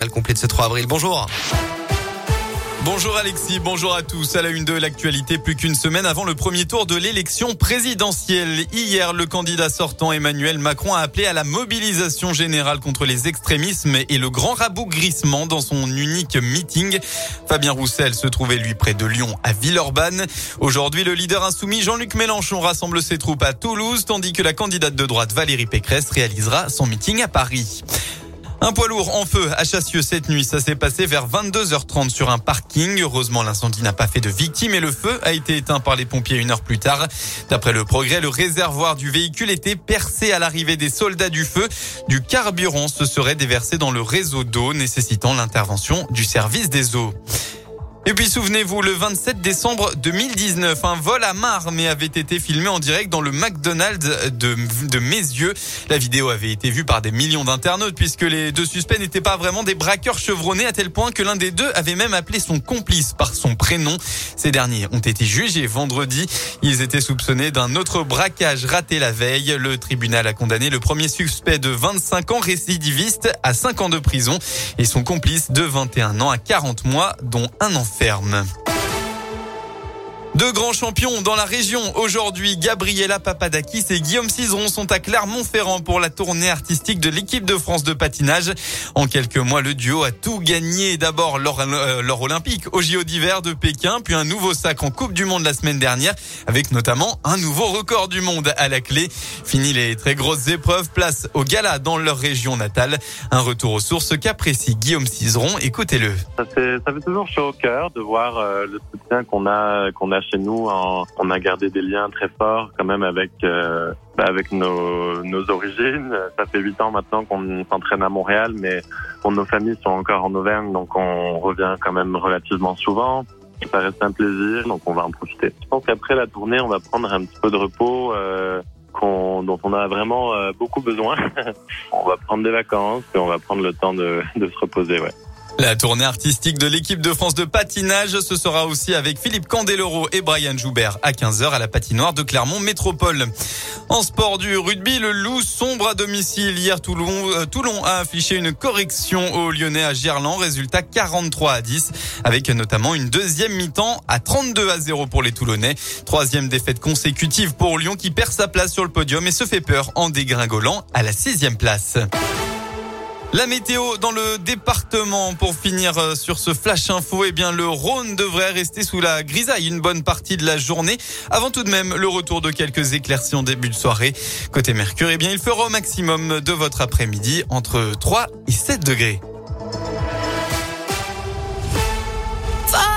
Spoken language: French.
Elle complète ce 3 avril. Bonjour. Bonjour Alexis, bonjour à tous. À la une de l'actualité, plus qu'une semaine avant le premier tour de l'élection présidentielle. Hier, le candidat sortant Emmanuel Macron a appelé à la mobilisation générale contre les extrémismes et le grand rabougrissement dans son unique meeting. Fabien Roussel se trouvait lui près de Lyon à Villeurbanne. Aujourd'hui, le leader insoumis Jean-Luc Mélenchon rassemble ses troupes à Toulouse, tandis que la candidate de droite Valérie Pécresse réalisera son meeting à Paris. Un poids lourd en feu à Chassieux cette nuit. Ça s'est passé vers 22h30 sur un parking. Heureusement, l'incendie n'a pas fait de victimes et le feu a été éteint par les pompiers une heure plus tard. D'après le progrès, le réservoir du véhicule était percé à l'arrivée des soldats du feu. Du carburant se serait déversé dans le réseau d'eau, nécessitant l'intervention du service des eaux. Et puis souvenez-vous, le 27 décembre 2019, un vol à main armée avait été filmé en direct dans le McDonald's de, de Mézieux. La vidéo avait été vue par des millions d'internautes puisque les deux suspects n'étaient pas vraiment des braqueurs chevronnés à tel point que l'un des deux avait même appelé son complice par son prénom. Ces derniers ont été jugés vendredi. Ils étaient soupçonnés d'un autre braquage raté la veille. Le tribunal a condamné le premier suspect de 25 ans récidiviste à 5 ans de prison et son complice de 21 ans à 40 mois dont un enfant ferme. Deux grands champions dans la région aujourd'hui, Gabriela Papadakis et Guillaume Cizeron sont à Clermont-Ferrand pour la tournée artistique de l'équipe de France de patinage. En quelques mois, le duo a tout gagné. D'abord l'or euh, olympique au JO d'hiver de Pékin, puis un nouveau sac en Coupe du Monde la semaine dernière, avec notamment un nouveau record du monde à la clé. Fini les très grosses épreuves, place au gala dans leur région natale. Un retour aux sources qu'apprécie Guillaume Cizeron. Écoutez-le. Ça fait, toujours chaud au cœur de voir euh, le soutien qu'on a, qu'on a chez nous, on a gardé des liens très forts quand même avec euh, bah, avec nos, nos origines. Ça fait huit ans maintenant qu'on s'entraîne à Montréal, mais nos familles sont encore en Auvergne, donc on revient quand même relativement souvent. Ça reste un plaisir, donc on va en profiter. Je pense qu'après la tournée, on va prendre un petit peu de repos. Euh, dont on a vraiment euh, beaucoup besoin. on va prendre des vacances et on va prendre le temps de, de se reposer, ouais. La tournée artistique de l'équipe de France de patinage, ce sera aussi avec Philippe Candeloro et Brian Joubert à 15h à la patinoire de Clermont Métropole. En sport du rugby, le loup sombre à domicile. Hier, Toulon, euh, Toulon a affiché une correction au Lyonnais à Gerland. Résultat 43 à 10 avec notamment une deuxième mi-temps à 32 à 0 pour les Toulonnais. Troisième défaite consécutive pour Lyon qui perd sa place sur le podium et se fait peur en dégringolant à la sixième place. La météo dans le département pour finir euh, sur ce flash info, eh bien le Rhône devrait rester sous la grisaille une bonne partie de la journée. Avant tout de même le retour de quelques éclaircies en début de soirée. Côté Mercure, eh bien il fera au maximum de votre après-midi entre 3 et 7 degrés.